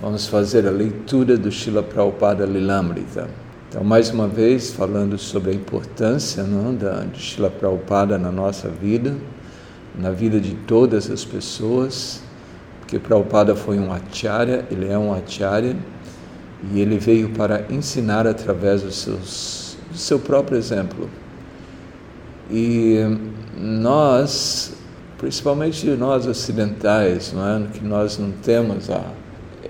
Vamos fazer a leitura do Shila Prabhupada Lilamrita. Então, mais uma vez, falando sobre a importância não, da, de Shila Prabhupada na nossa vida, na vida de todas as pessoas, porque Prabhupada foi um acharya, ele é um acharya, e ele veio para ensinar através dos seus, do seu próprio exemplo. E nós, principalmente nós ocidentais, não é? que nós não temos a,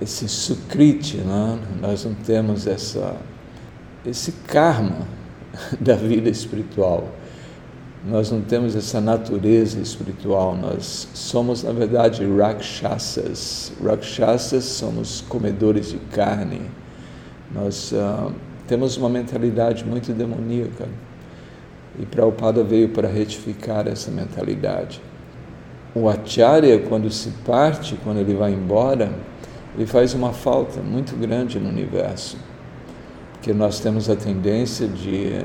esse sukriti, não é? nós não temos essa, esse karma da vida espiritual. Nós não temos essa natureza espiritual, nós somos, na verdade, rakshasas. Rakshasas somos comedores de carne. Nós uh, temos uma mentalidade muito demoníaca. E Prabhupada veio para retificar essa mentalidade. O acharya, quando se parte, quando ele vai embora, ele faz uma falta muito grande no universo. Porque nós temos a tendência de,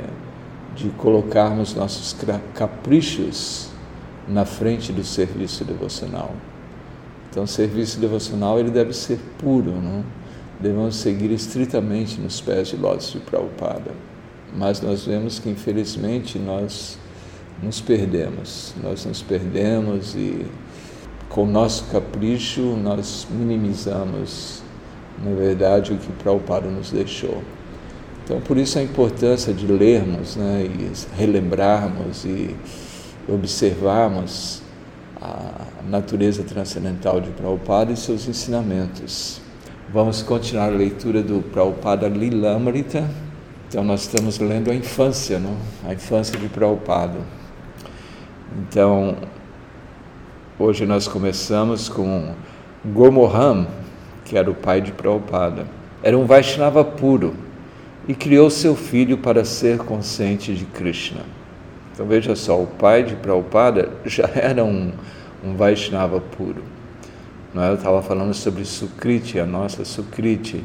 de colocarmos nossos caprichos na frente do serviço devocional. Então, o serviço devocional ele deve ser puro, não? Devemos seguir estritamente nos pés de lótus de Prabhupada mas nós vemos que infelizmente nós nos perdemos, nós nos perdemos e com nosso capricho nós minimizamos, na verdade, o que Prabhupada nos deixou. Então, por isso a importância de lermos né, e relembrarmos e observarmos a natureza transcendental de Prabhupada e seus ensinamentos. Vamos continuar a leitura do Prabhupada Lilamrita, então nós estamos lendo a infância, não? a infância de Prabhupada. Então, hoje nós começamos com Gomoham, que era o pai de Prabhupada. Era um Vaishnava puro e criou seu filho para ser consciente de Krishna. Então veja só, o pai de Prabhupada já era um, um Vaishnava puro. É? Eu estava falando sobre Sukriti, a nossa Sukriti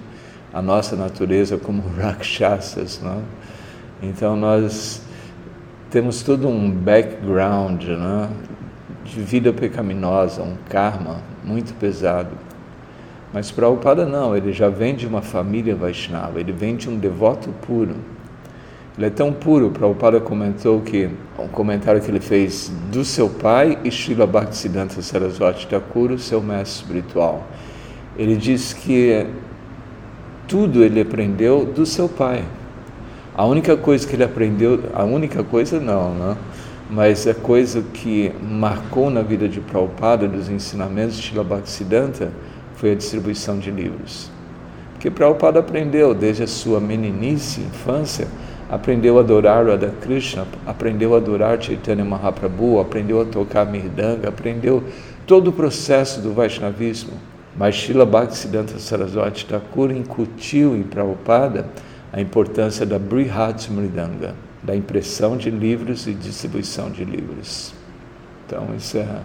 a nossa natureza como rakshasas. Não? Então nós temos todo um background não? De vida pecaminosa, um karma muito pesado. Mas Prabhupada não, ele já vem de uma família Vaishnava, ele vem de um devoto puro. Ele é tão puro, Prabhupada comentou que, um comentário que ele fez do seu pai Srila Bhaktisiddhanta Saraswati Thakur, seu mestre espiritual. Ele diz que tudo ele aprendeu do seu pai. A única coisa que ele aprendeu, a única coisa não, né? Mas a coisa que marcou na vida de Prabhupada, dos ensinamentos de Srila Bhaktisiddhanta, foi a distribuição de livros. Porque Prabhupada aprendeu desde a sua meninice, infância, aprendeu a adorar Radha Krishna, aprendeu a adorar Chaitanya Mahaprabhu, aprendeu a tocar mirdanga, aprendeu todo o processo do Vaishnavismo. Mas Srila Bhaktisiddhanta Saraswati Thakur incutiu em Prabhupada a importância da Brihat Mridanga, da impressão de livros e distribuição de livros. Então isso é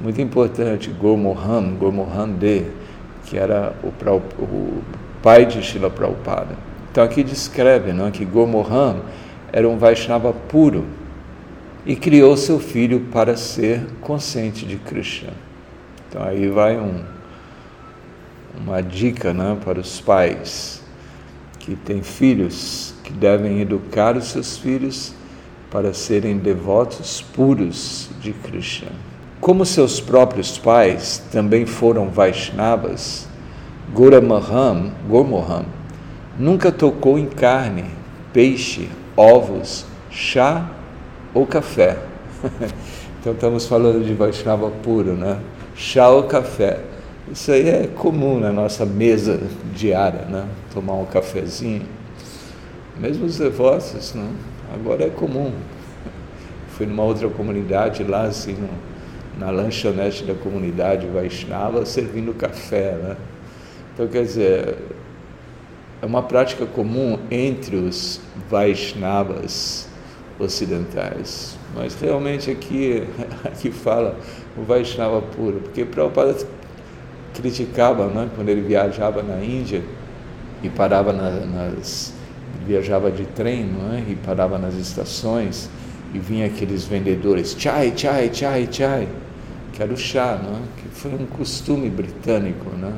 muito importante. Gurmohan, Gurmohan De, que era o, o pai de Srila Prabhupada. Então aqui descreve não, que Gurmohan era um Vaishnava puro e criou seu filho para ser consciente de Krishna. Então aí vai um uma dica né, para os pais que têm filhos que devem educar os seus filhos para serem devotos puros de Krishna. Como seus próprios pais também foram Vaishnavas, Goramaham, Gormoham, nunca tocou em carne, peixe, ovos, chá ou café. então estamos falando de Vaishnava puro, né? Chá ou café. Isso aí é comum na nossa mesa diária, né? Tomar um cafezinho. Mesmo os devotos, né? agora é comum. Fui numa outra comunidade lá, assim, no, na lanchonete da comunidade Vaishnava, servindo café, né? Então, quer dizer, é uma prática comum entre os Vaishnavas ocidentais. Mas realmente aqui, aqui fala o Vaishnava puro, porque Prabhupada criticava né, quando ele viajava na Índia e parava na, nas viajava de trem não é? e parava nas estações e vinha aqueles vendedores chai chai chai chai que era o chá não é? que foi um costume britânico né?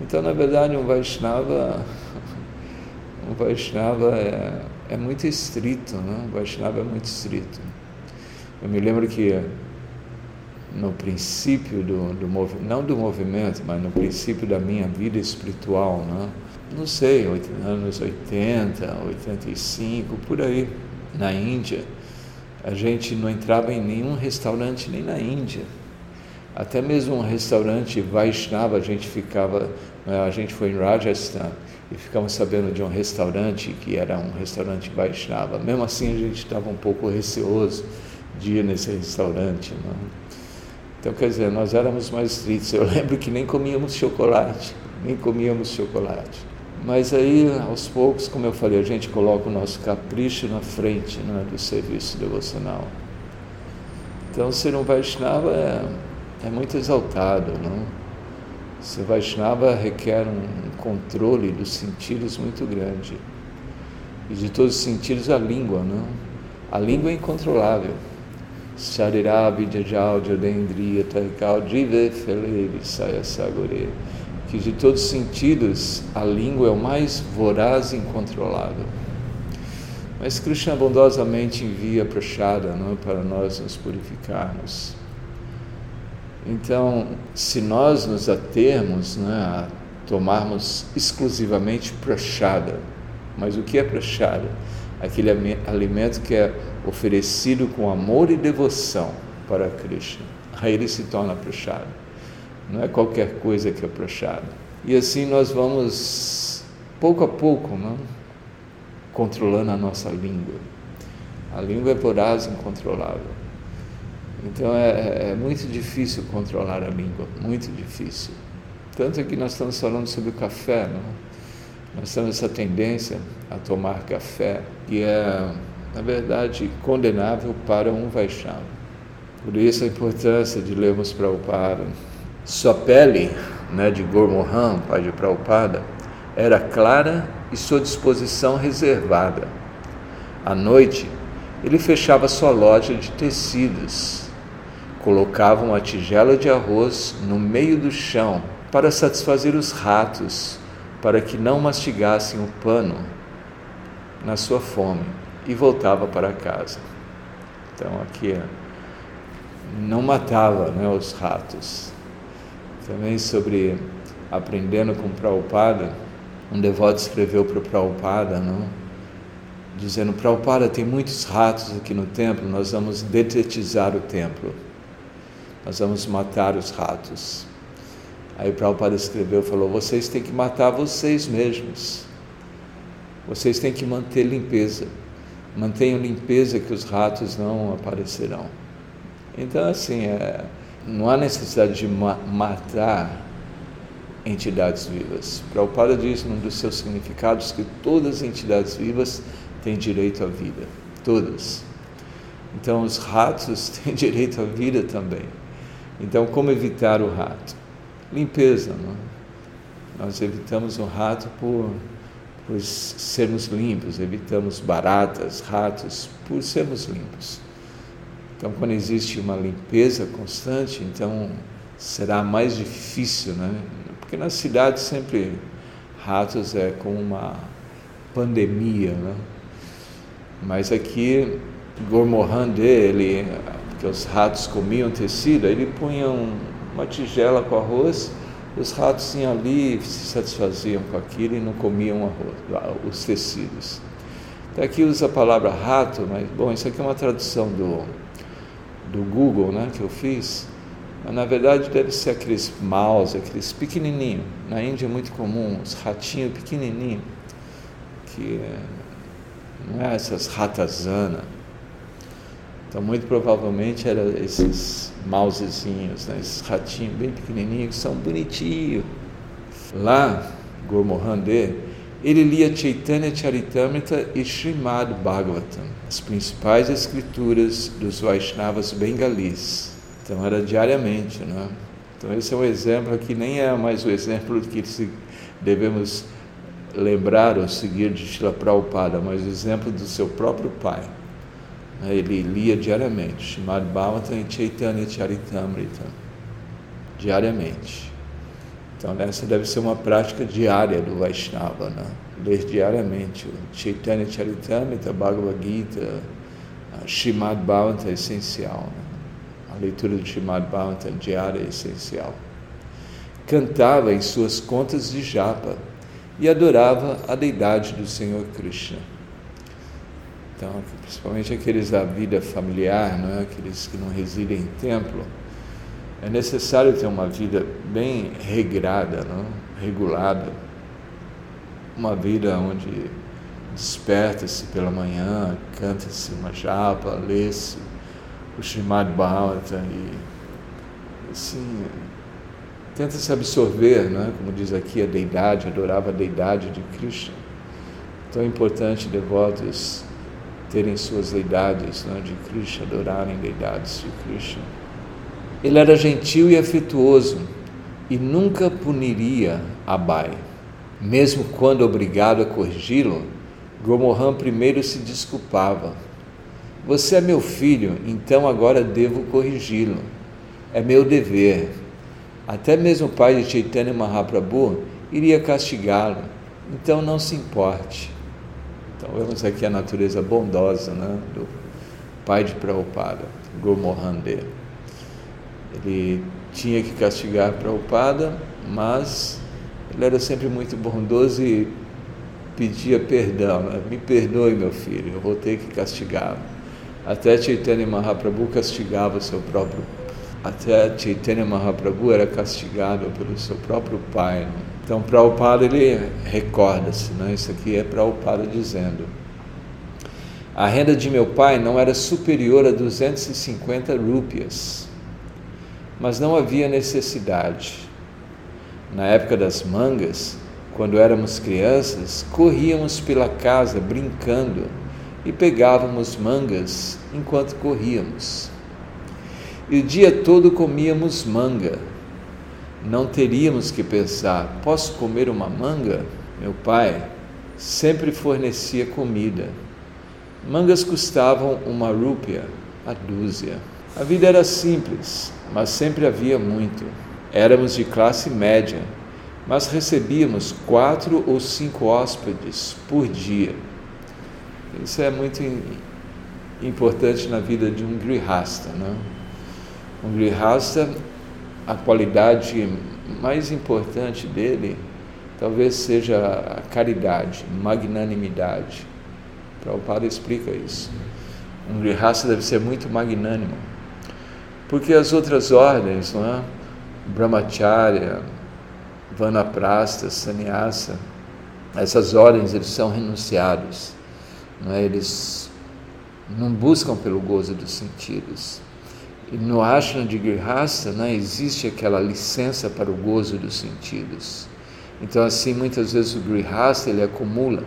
Então, na verdade, um Vaishnava, um Vaishnava é, é muito estrito, né? O Vaishnava é muito estrito. Eu me lembro que no princípio do, do não do movimento, mas no princípio da minha vida espiritual, né? não sei, anos 80, 85, por aí, na Índia, a gente não entrava em nenhum restaurante nem na Índia. Até mesmo um restaurante Vaishnava, a gente ficava, né, a gente foi em Rajasthan e ficamos sabendo de um restaurante que era um restaurante Vaishnava. Mesmo assim a gente estava um pouco receoso de ir nesse restaurante. Não? Né. Então, quer dizer, nós éramos mais estritos. Eu lembro que nem comíamos chocolate, nem comíamos chocolate. Mas aí, aos poucos, como eu falei, a gente coloca o nosso capricho na frente né, do serviço devocional. Então, ser um Vaishnava é é muito exaltado, não? Ser Vaishnava requer um controle dos sentidos muito grande. E de todos os sentidos, a língua, não? A língua é incontrolável. Que de todos os sentidos, a língua é o mais voraz e incontrolável. Mas Krishna bondosamente envia prachada não, para nós nos purificarmos. Então, se nós nos atermos né, a tomarmos exclusivamente prachada, mas o que é prachada? Aquele alimento que é oferecido com amor e devoção para Krishna. Aí ele se torna prachada. Não é qualquer coisa que é prachada. E assim nós vamos, pouco a pouco, não? Né, controlando a nossa língua. A língua é voraz incontrolável. Então é, é, é muito difícil controlar a língua, muito difícil. Tanto é que nós estamos falando sobre o café, não? Nós temos essa tendência a tomar café, que é, na verdade, condenável para um Vaishnava. Por isso a importância de lermos Prabhupada. Sua pele, né, de Gormohan, pai de Prabhupada, era clara e sua disposição reservada. À noite, ele fechava sua loja de tecidos colocavam uma tigela de arroz no meio do chão para satisfazer os ratos, para que não mastigassem o pano na sua fome, e voltava para casa. Então aqui não matava né, os ratos. Também sobre aprendendo com Prabhupada, um devoto escreveu para Prabhupada, não? dizendo, Prabhupada, tem muitos ratos aqui no templo, nós vamos detetizar o templo nós vamos matar os ratos. Aí Prabhupada escreveu, falou, vocês têm que matar vocês mesmos. Vocês têm que manter limpeza. Mantenham limpeza que os ratos não aparecerão. Então, assim, é, não há necessidade de ma matar entidades vivas. Prabhupada diz num dos seus significados que todas as entidades vivas têm direito à vida. Todas. Então, os ratos têm direito à vida também. Então, como evitar o rato? Limpeza. É? Nós evitamos o rato por, por sermos limpos, evitamos baratas, ratos, por sermos limpos. Então, quando existe uma limpeza constante, então será mais difícil, né? Porque na cidade sempre ratos é como uma pandemia, né? Mas aqui, Gormohan ele que os ratos comiam tecido, ele punha um, uma tigela com arroz, os ratos iam ali se satisfaziam com aquilo e não comiam arroz, os tecidos. Então aqui usa a palavra rato, mas bom, isso aqui é uma tradução do, do Google, né, que eu fiz. Mas, na verdade deve ser aqueles mouse, aqueles pequenininhos. Na Índia é muito comum, os ratinhos pequenininhos, que não é essas ratazanas então, muito provavelmente eram esses mousezinhos, né? esses ratinhos bem pequenininhos, que são bonitinhos. Lá, Gurmohande, ele lia Chaitanya Charitamrita e Srimad Bhagavatam, as principais escrituras dos Vaishnavas bengalis. Então, era diariamente, né? Então, esse é um exemplo que nem é mais o exemplo que devemos lembrar ou seguir de Shila Prabhupada, mas o exemplo do seu próprio pai. Né, ele lia diariamente, Shrimad Bhagavatam e Chaitanya Charitamrita, diariamente. Então, essa deve ser uma prática diária do Vaishnava, né? ler diariamente o Chaitanya Charitamrita, Bhagavad Gita, Srimad Bhavanta é essencial. Né? A leitura do Srimad Bhavanta diária é essencial. Cantava em suas contas de japa e adorava a deidade do Senhor Krishna. Então, principalmente aqueles da vida familiar, não é? aqueles que não residem em templo, é necessário ter uma vida bem regrada, não? regulada, uma vida onde desperta-se pela manhã, canta-se uma japa, lê-se o Srimad Bhagavatam e assim, tenta-se absorver, não é? como diz aqui, a deidade, adorava a deidade de Krishna. Tão importante devotos terem suas deidades não é? de Krishna, adorarem deidades de Krishna. Ele era gentil e afetuoso e nunca puniria Abai. Mesmo quando obrigado a corrigi-lo, Gomohan primeiro se desculpava. Você é meu filho, então agora devo corrigi-lo. É meu dever. Até mesmo o pai de Chaitanya Mahaprabhu iria castigá-lo, então não se importe. Então vemos aqui a natureza bondosa né, do pai de Prabhupada, Gomohan Dev. Ele tinha que castigar Prabhupada, mas ele era sempre muito bondoso e pedia perdão. Né? Me perdoe, meu filho, eu vou ter que castigá-lo. Até Chaitanya Mahaprabhu castigava seu próprio. Até Chaitanya Mahaprabhu era castigado pelo seu próprio pai. Né? Então, Prabhupada, ele recorda-se, né? isso aqui é Prabhupada dizendo. A renda de meu pai não era superior a 250 rúpias, mas não havia necessidade. Na época das mangas, quando éramos crianças, corríamos pela casa brincando e pegávamos mangas enquanto corríamos. E o dia todo comíamos manga. Não teríamos que pensar: posso comer uma manga? Meu pai sempre fornecia comida. Mangas custavam uma rúpia a dúzia. A vida era simples, mas sempre havia muito. Éramos de classe média mas recebíamos quatro ou cinco hóspedes por dia. Isso é muito importante na vida de um grihasta. Né? Um grihasta, a qualidade mais importante dele talvez seja a caridade, magnanimidade. Prabhupada explica isso. Um grihasta deve ser muito magnânimo, porque as outras ordens, não é? Brahmacharya, vanaprasta, sannyasa, essas ordens eles são renunciados, não é? eles não buscam pelo gozo dos sentidos. No ashrama de Grihasta não é? existe aquela licença para o gozo dos sentidos. Então assim, muitas vezes o Grihasta ele acumula.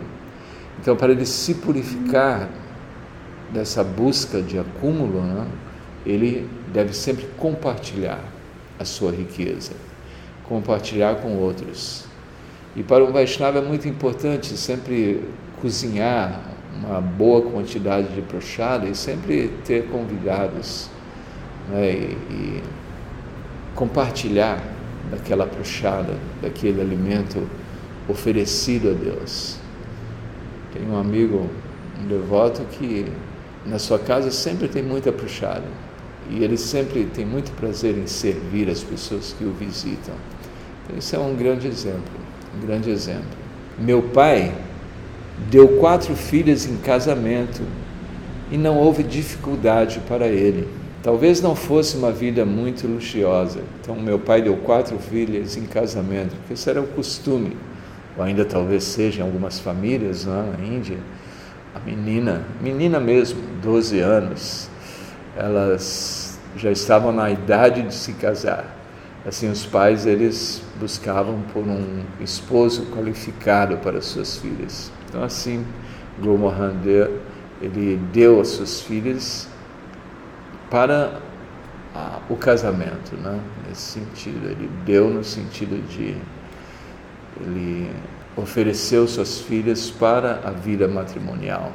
Então para ele se purificar dessa busca de acúmulo, não? ele deve sempre compartilhar a sua riqueza compartilhar com outros. E para um Vaishnava é muito importante sempre cozinhar uma boa quantidade de prochada e sempre ter convidados né, e, e compartilhar daquela prochada, daquele alimento oferecido a Deus. Tem um amigo, um devoto, que na sua casa sempre tem muita prochada e ele sempre tem muito prazer em servir as pessoas que o visitam. Esse é um grande exemplo, um grande exemplo. Meu pai deu quatro filhas em casamento e não houve dificuldade para ele. Talvez não fosse uma vida muito luxuosa. Então, meu pai deu quatro filhas em casamento, porque esse era o costume, ou ainda talvez seja em algumas famílias lá na Índia. A menina, menina mesmo, 12 anos, elas já estavam na idade de se casar. Assim, os pais eles buscavam por um esposo qualificado para suas filhas. Então, assim, Guru Mohandev ele deu as suas filhas para ah, o casamento, né? Nesse sentido, ele deu no sentido de ele ofereceu suas filhas para a vida matrimonial.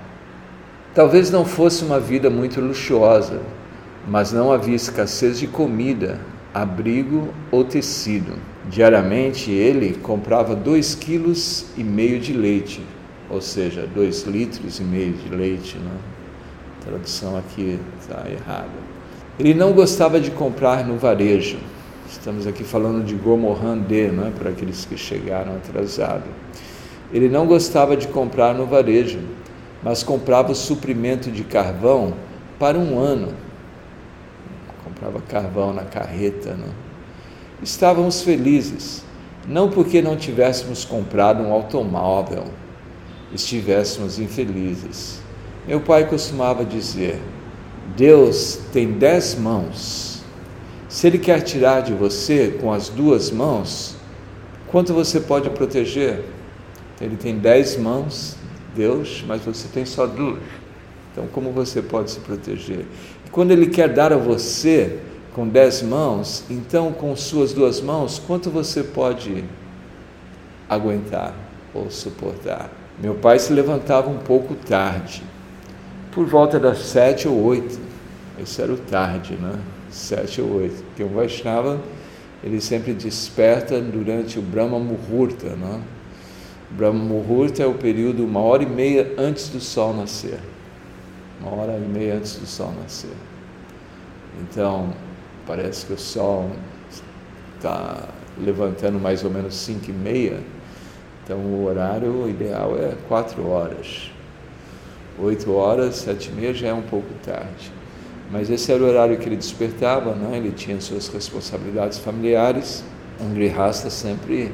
Talvez não fosse uma vida muito luxuosa, mas não havia escassez de comida abrigo ou tecido. Diariamente ele comprava dois quilos e meio de leite, ou seja, dois litros e meio de leite. Né? Tradução aqui está errada. Ele não gostava de comprar no varejo. Estamos aqui falando de Gomorrandê, né? para aqueles que chegaram atrasados. Ele não gostava de comprar no varejo, mas comprava o suprimento de carvão para um ano. Comprava carvão na carreta. Né? Estávamos felizes, não porque não tivéssemos comprado um automóvel, estivéssemos infelizes. Meu pai costumava dizer: Deus tem dez mãos. Se Ele quer tirar de você com as duas mãos, quanto você pode proteger? Ele tem dez mãos, Deus, mas você tem só duas. Então, como você pode se proteger? E quando Ele quer dar a você com dez mãos, então com suas duas mãos, quanto você pode aguentar ou suportar? Meu pai se levantava um pouco tarde, por volta das sete ou oito. Esse era o tarde, né? Sete ou oito. Porque o Vaishnava, ele sempre desperta durante o Brahma Muhurta, né? Brahma Muhurta é o período uma hora e meia antes do sol nascer. Uma hora e meia antes do sol nascer. Então, parece que o sol está levantando mais ou menos cinco e meia, então o horário ideal é quatro horas. Oito horas, sete e meia já é um pouco tarde. Mas esse era o horário que ele despertava, né? ele tinha suas responsabilidades familiares. Um grihasta sempre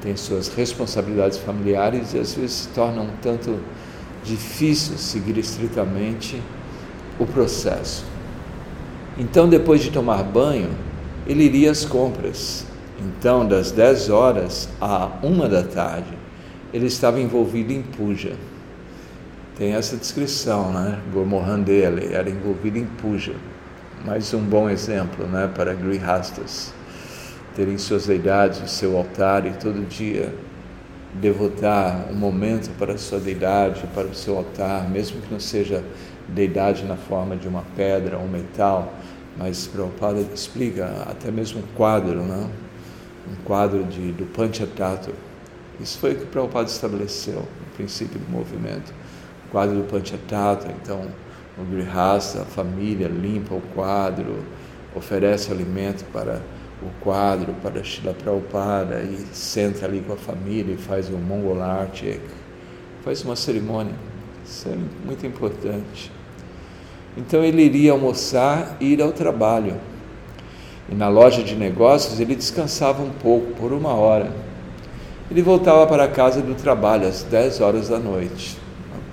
tem suas responsabilidades familiares e às vezes se torna um tanto difícil seguir estritamente o processo. Então, depois de tomar banho, ele iria às compras. Então, das 10 horas à 1 da tarde, ele estava envolvido em puja. Tem essa descrição, né? Gormohandele era envolvido em puja. Mais um bom exemplo, né, para grihastas terem suas deidades, o seu altar e todo dia devotar um momento para a sua deidade, para o seu altar, mesmo que não seja deidade na forma de uma pedra ou um metal, mas Prabhupada explica até mesmo um quadro, né? um quadro de, do Panchatattva. Isso foi o que Prabhupada estabeleceu no princípio do movimento. Quadro do Panchatattva, então o Grihasta, a família, limpa o quadro, oferece alimento para o quadro, para Shila Prabhupada e senta ali com a família e faz o Mongol Arctic, faz uma cerimônia. Isso é muito importante. Então ele iria almoçar e ir ao trabalho. E na loja de negócios ele descansava um pouco, por uma hora. Ele voltava para a casa do trabalho às 10 horas da noite.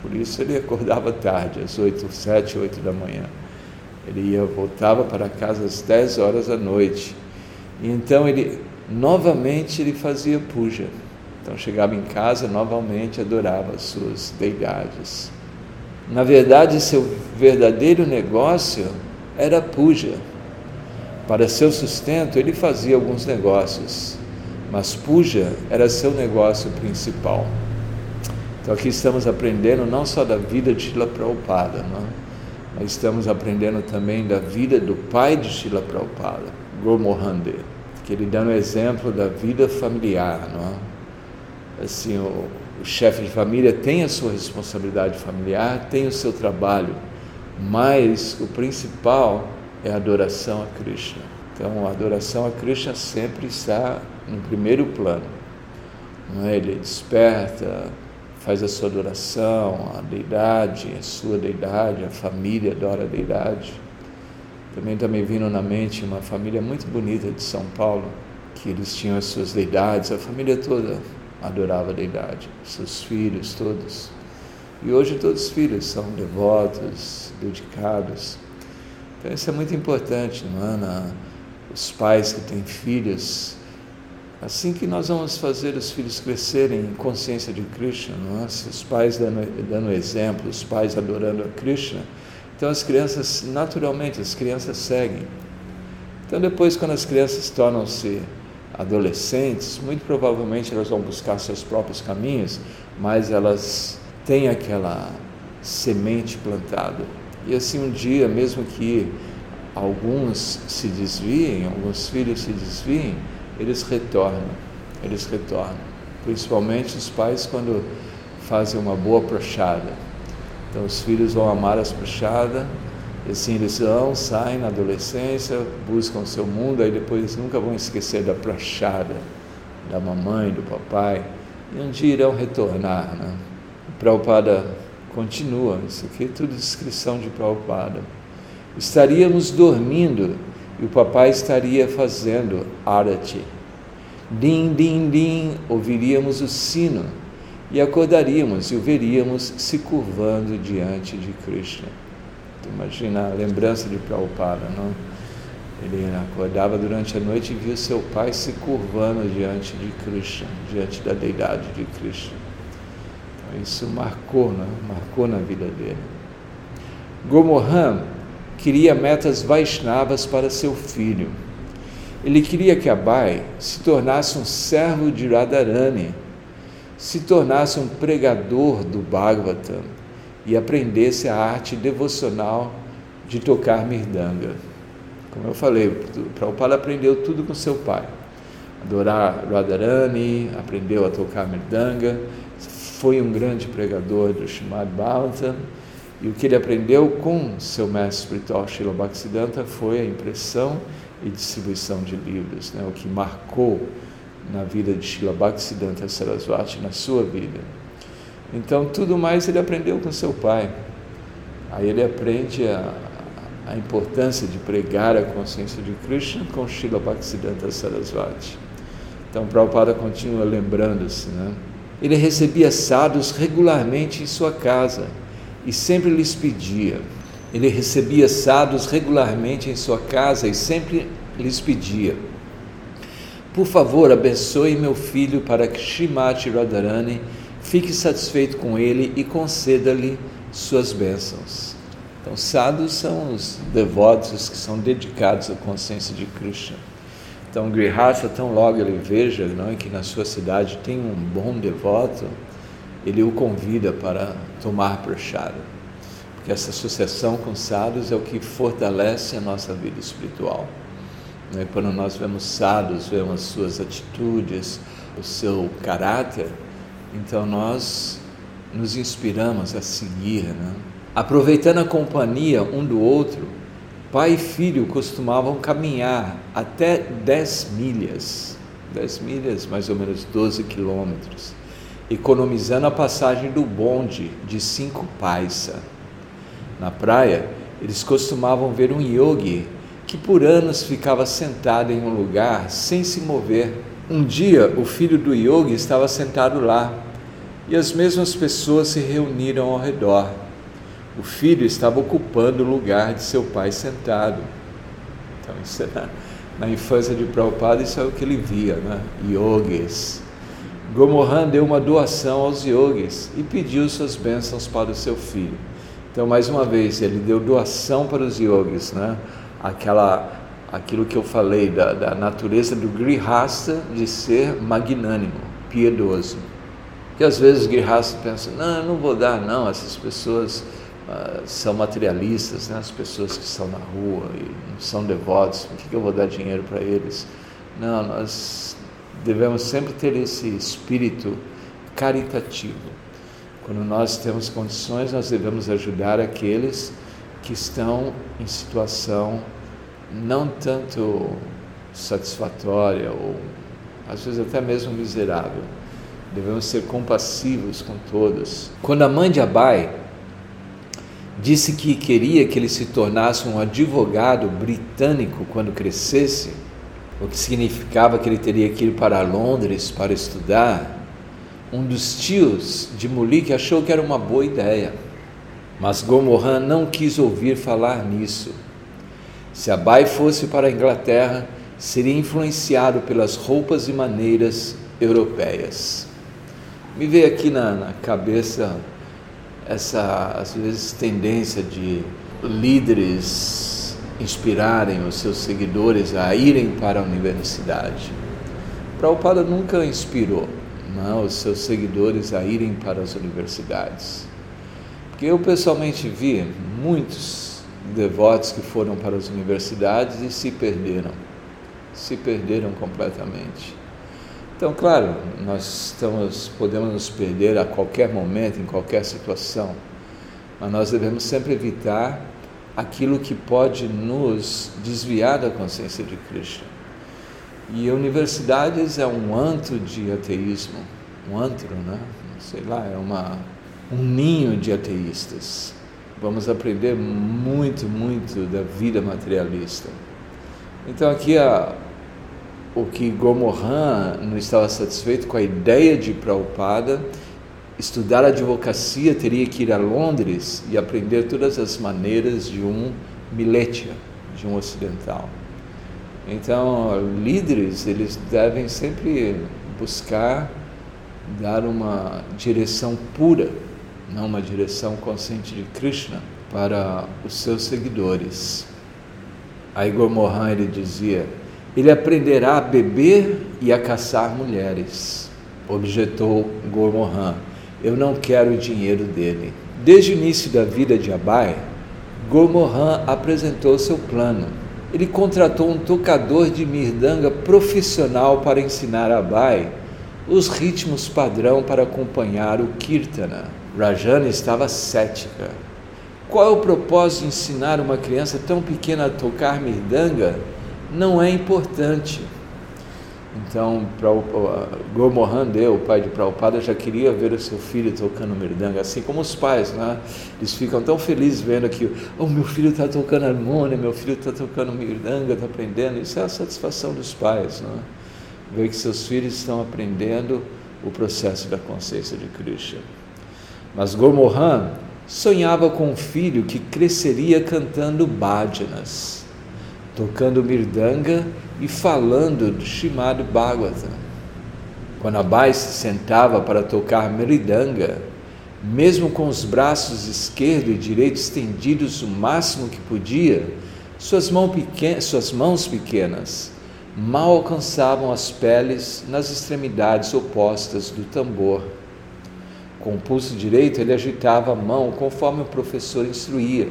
Por isso ele acordava tarde, às 8, 7, 8 da manhã. Ele ia, voltava para casa às 10 horas da noite. E então ele novamente ele fazia puja. Então chegava em casa, novamente adorava as suas deidades. Na verdade, seu verdadeiro negócio era puja. Para seu sustento, ele fazia alguns negócios, mas puja era seu negócio principal. Então aqui estamos aprendendo não só da vida de Shila Prabhupada, não? mas estamos aprendendo também da vida do pai de Shila Prabhupada, Gurmohande, que ele dando exemplo da vida familiar, não? Assim, o, o chefe de família tem a sua responsabilidade familiar, tem o seu trabalho, mas o principal é a adoração a Krishna. Então, a adoração a Krishna sempre está no primeiro plano. Não é? Ele desperta, faz a sua adoração, a deidade, a sua deidade, a família adora a deidade. Também está me vindo na mente uma família muito bonita de São Paulo, que eles tinham as suas deidades, a família toda adorava a deidade, seus filhos todos. E hoje todos os filhos são devotos, dedicados. Então isso é muito importante, não é? Os pais que têm filhos, assim que nós vamos fazer os filhos crescerem em consciência de Krishna, é? Os pais dando, dando exemplo, os pais adorando a Krishna, então as crianças, naturalmente, as crianças seguem. Então depois, quando as crianças tornam-se adolescentes, muito provavelmente elas vão buscar seus próprios caminhos, mas elas têm aquela semente plantada. E assim um dia, mesmo que alguns se desviem, alguns filhos se desviem, eles retornam, eles retornam. Principalmente os pais quando fazem uma boa prochada. Então os filhos vão amar as prochadas, e assim eles vão, saem na adolescência, buscam o seu mundo, aí depois eles nunca vão esquecer da prochada, da mamãe, do papai, e um dia irão retornar. Né? O Prabhupada continua, isso aqui é tudo descrição de Prabhupada. Estaríamos dormindo e o papai estaria fazendo arati. Din, din, din, ouviríamos o sino e acordaríamos e o veríamos se curvando diante de Krishna. Imagina a lembrança de Prabhupada, não? Ele acordava durante a noite e via seu pai se curvando diante de Krishna, diante da deidade de Krishna. Então, isso marcou, né? marcou na vida dele. Gomohan queria metas Vaishnavas para seu filho. Ele queria que Abai se tornasse um servo de Radharani, se tornasse um pregador do Bhagavatam e aprendesse a arte devocional de tocar mirdanga. Como eu falei, Prabhupada aprendeu tudo com seu pai. Adorar Radharani, aprendeu a tocar mirdanga, foi um grande pregador do Srimad Bhagavatam, e o que ele aprendeu com seu mestre espiritual Srila Bhaktisiddhanta foi a impressão e distribuição de livros, né? o que marcou na vida de Srila Bhaktisiddhanta Saraswati, na sua vida. Então, tudo mais ele aprendeu com seu pai. Aí ele aprende a, a importância de pregar a consciência de Krishna com Srila Bhaktisiddhanta Saraswati. Então, Prabhupada continua lembrando-se, né? Ele recebia sadhus regularmente em sua casa e sempre lhes pedia. Ele recebia sadhus regularmente em sua casa e sempre lhes pedia: Por favor, abençoe meu filho para que Shrimati Radharani fique satisfeito com ele e conceda-lhe suas bênçãos. Então, sadhus são os devotos que são dedicados à consciência de Krishna. Então, Grihastha, tão logo ele veja não, é, que na sua cidade tem um bom devoto, ele o convida para tomar prachada. Porque essa associação com sadhus é o que fortalece a nossa vida espiritual. Né? Quando nós vemos sadhus, vemos suas atitudes, o seu caráter, então nós nos inspiramos a seguir. Né? Aproveitando a companhia um do outro, pai e filho costumavam caminhar até 10 milhas, 10 milhas, mais ou menos 12 quilômetros economizando a passagem do bonde de cinco paisa. Na praia, eles costumavam ver um yogi que por anos ficava sentado em um lugar sem se mover. Um dia, o filho do yogi estava sentado lá e as mesmas pessoas se reuniram ao redor. O filho estava ocupando o lugar de seu pai sentado. Então, isso na, na infância de Prabhupada, isso é o que ele via, né? Yogis Gomohan deu uma doação aos yogis e pediu suas bênçãos para o seu filho. Então, mais uma vez, ele deu doação para os yogis, né? Aquela, aquilo que eu falei da, da natureza do grihasta de ser magnânimo, piedoso. Que às vezes o grihasta pensa, não, eu não vou dar, não, essas pessoas uh, são materialistas, né? as pessoas que estão na rua e não são devotos, por que eu vou dar dinheiro para eles? Não, nós devemos sempre ter esse espírito caritativo. Quando nós temos condições, nós devemos ajudar aqueles que estão em situação não tanto satisfatória ou às vezes até mesmo miserável. Devemos ser compassivos com todos. Quando a mãe de Abai disse que queria que ele se tornasse um advogado britânico quando crescesse, o que significava que ele teria que ir para Londres para estudar, um dos tios de Mulik achou que era uma boa ideia, mas Gomohan não quis ouvir falar nisso. Se Abai fosse para a Inglaterra, seria influenciado pelas roupas e maneiras europeias. Me veio aqui na, na cabeça essa, às vezes, tendência de líderes inspirarem os seus seguidores a irem para a universidade. Prabhupada nunca inspirou não, os seus seguidores a irem para as universidades. Porque eu pessoalmente vi muitos devotos que foram para as universidades e se perderam. se perderam completamente. Então, claro, nós estamos, podemos nos perder a qualquer momento, em qualquer situação, mas nós devemos sempre evitar aquilo que pode nos desviar da consciência de Cristo. E universidades é um antro de ateísmo, um antro, né? Sei lá, é uma, um ninho de ateístas. Vamos aprender muito, muito da vida materialista. Então aqui a, o que Gomorran não estava satisfeito com a ideia de Prabhupada, estudar advocacia teria que ir a Londres e aprender todas as maneiras de um miletia, de um ocidental. Então, líderes, eles devem sempre buscar dar uma direção pura, não uma direção consciente de Krishna para os seus seguidores. Aí Gomorran ele dizia: ele aprenderá a beber e a caçar mulheres. Objetou Gormohan: Eu não quero o dinheiro dele. Desde o início da vida de Abai, Gormohan apresentou seu plano. Ele contratou um tocador de mirdanga profissional para ensinar a Abai os ritmos padrão para acompanhar o Kirtana. Rajana estava cética. Qual é o propósito de ensinar uma criança tão pequena a tocar mirdanga? não é importante. Então, Gurmohan Deu, o pai de Prabhupada, já queria ver o seu filho tocando mirdanga, assim como os pais, né? Eles ficam tão felizes vendo que, oh, meu filho está tocando harmônia, meu filho está tocando mirdanga, está aprendendo. Isso é a satisfação dos pais, né? Ver que seus filhos estão aprendendo o processo da consciência de Krishna. Mas Gurmohan sonhava com um filho que cresceria cantando bhajanas tocando mirdanga e falando do Shimad Bhagavatam. Quando Abai se sentava para tocar mirdanga, mesmo com os braços esquerdo e direito estendidos o máximo que podia, suas, mão pequen suas mãos pequenas mal alcançavam as peles nas extremidades opostas do tambor. Com o pulso direito, ele agitava a mão conforme o professor instruía,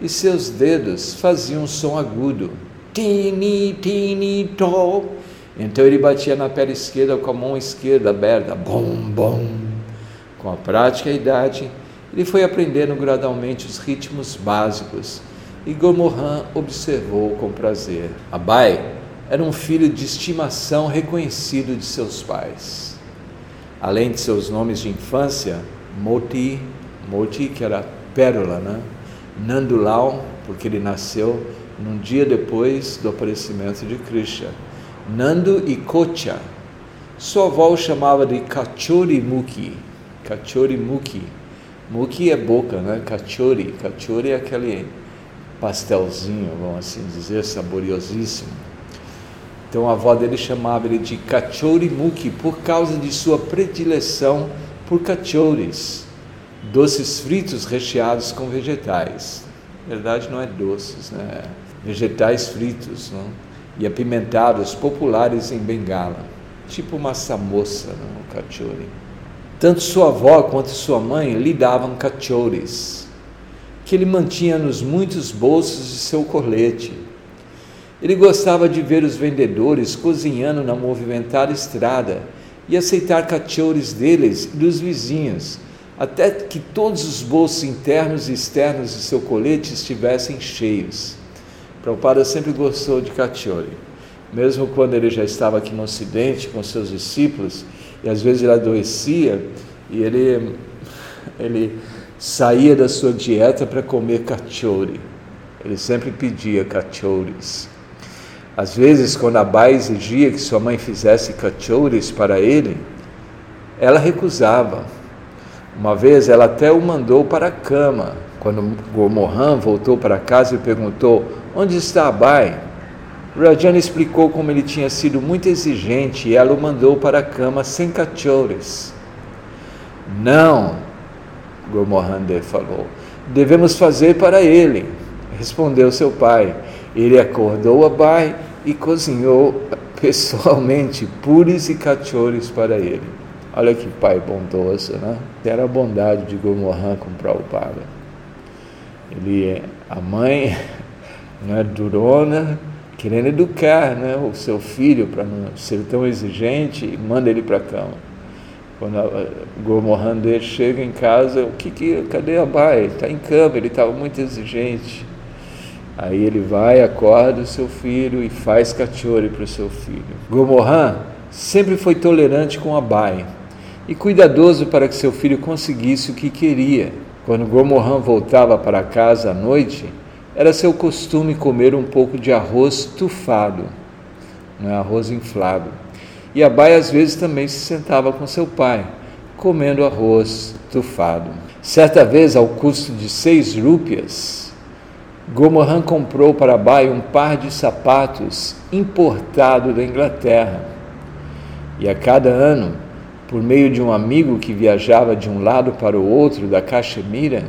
e seus dedos faziam um som agudo. Tini, tini, to. Então ele batia na perna esquerda com a mão esquerda aberta, bom, bom. Com a prática e a idade, ele foi aprendendo gradualmente os ritmos básicos e Gomorran observou com prazer. Abai era um filho de estimação reconhecido de seus pais. Além de seus nomes de infância, Moti, Moti que era pérola, né? Nandulau, porque ele nasceu num dia depois do aparecimento de Krishna. Nando e Kocha. Sua avó chamava de Kachori Muki. Kachori Muki. Muki é boca, né? Kachori. Kachori é aquele pastelzinho, vamos assim dizer, saboriosíssimo. Então a avó dele chamava ele de Kachori Muki por causa de sua predileção por cachores doces fritos recheados com vegetais. Na verdade, não é doces, né? vegetais fritos não? e apimentados, populares em Bengala, tipo uma samosa, não? o cachori. Tanto sua avó quanto sua mãe lhe davam cachores, que ele mantinha nos muitos bolsos de seu colete. Ele gostava de ver os vendedores cozinhando na movimentada estrada e aceitar cachores deles e dos vizinhos, até que todos os bolsos internos e externos de seu colete estivessem cheios. Prabhupada sempre gostou de Kachori. Mesmo quando ele já estava aqui no Ocidente com seus discípulos, e às vezes ele adoecia, e ele, ele saía da sua dieta para comer Kachori. Ele sempre pedia Kachoris. Às vezes, quando a Bai exigia que sua mãe fizesse Kachoris para ele, ela recusava uma vez ela até o mandou para a cama. Quando Gomorran voltou para casa e perguntou: Onde está Abai? Rajana explicou como ele tinha sido muito exigente e ela o mandou para a cama sem cachores. Não, Gomorrande falou, devemos fazer para ele, respondeu seu pai. Ele acordou Abai e cozinhou pessoalmente puris e cachores para ele. Olha que pai bondoso, né? Era a bondade de Gomorran com Prabhupada. Ele, a mãe não é durona, querendo educar né, o seu filho para não ser tão exigente e manda ele para a cama. Quando Gormohan chega em casa, o que que, cadê a Bai? Está em cama, ele estava muito exigente. Aí ele vai, acorda o seu filho e faz cachorro para o seu filho. Gormohan sempre foi tolerante com a Bai e cuidadoso para que seu filho conseguisse o que queria. Quando Gormohan voltava para casa à noite, era seu costume comer um pouco de arroz tufado, não é arroz inflado. E Abai às vezes também se sentava com seu pai, comendo arroz tufado. Certa vez, ao custo de seis rúpias, Gormohan comprou para Abai um par de sapatos importado da Inglaterra. E a cada ano, por meio de um amigo que viajava de um lado para o outro da Caxemira,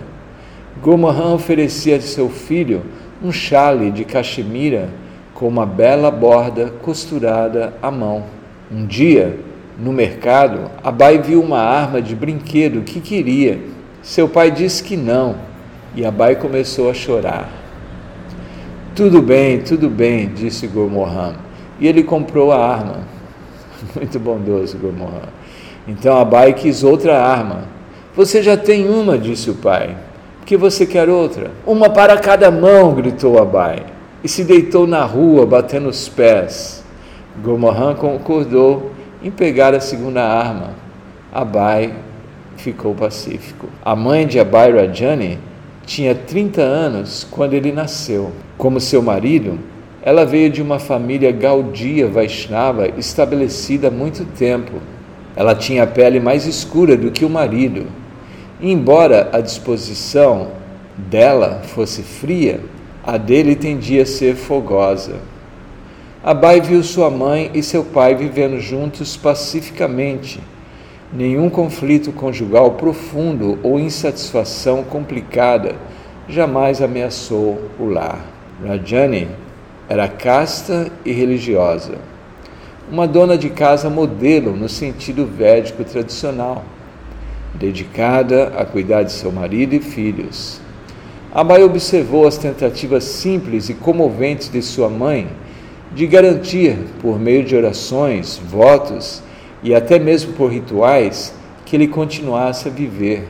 Gomahan oferecia a seu filho um chale de cachemira com uma bela borda costurada à mão. Um dia, no mercado, Abai viu uma arma de brinquedo que queria. Seu pai disse que não e Abai começou a chorar. Tudo bem, tudo bem, disse Gormohan. E ele comprou a arma. Muito bondoso, Gormohan. Então Abai quis outra arma. Você já tem uma, disse o pai que você quer outra? Uma para cada mão, gritou Abai, e se deitou na rua, batendo os pés. Gomohan concordou em pegar a segunda arma. Abai ficou pacífico. A mãe de Abai Rajani tinha 30 anos quando ele nasceu. Como seu marido, ela veio de uma família gaudia Vaishnava estabelecida há muito tempo. Ela tinha a pele mais escura do que o marido Embora a disposição dela fosse fria, a dele tendia a ser fogosa. Abai viu sua mãe e seu pai vivendo juntos pacificamente. Nenhum conflito conjugal profundo ou insatisfação complicada jamais ameaçou o lar. Rajani era casta e religiosa. Uma dona de casa modelo no sentido védico tradicional dedicada a cuidar de seu marido e filhos. Abai observou as tentativas simples e comoventes de sua mãe de garantir, por meio de orações, votos e até mesmo por rituais, que ele continuasse a viver.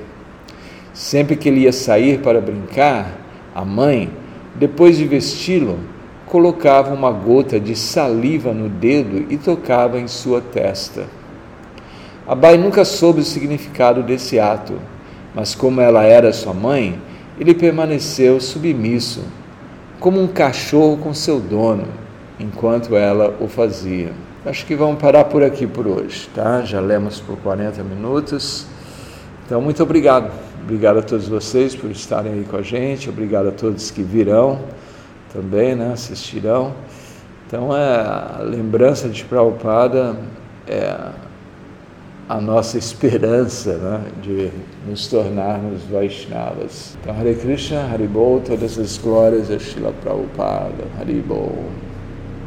Sempre que ele ia sair para brincar, a mãe, depois de vesti-lo, colocava uma gota de saliva no dedo e tocava em sua testa. Abai nunca soube o significado desse ato, mas como ela era sua mãe, ele permaneceu submisso, como um cachorro com seu dono, enquanto ela o fazia. Acho que vamos parar por aqui por hoje, tá? Já lemos por 40 minutos. Então, muito obrigado. Obrigado a todos vocês por estarem aí com a gente. Obrigado a todos que virão também, né? Assistirão. Então, é, a lembrança de Prabhupada é a nossa esperança né, de nos tornarmos Vaishnavas. Então, Hare Krishna, Haribol, todas as glórias a Shila Prabhupada, Haribol.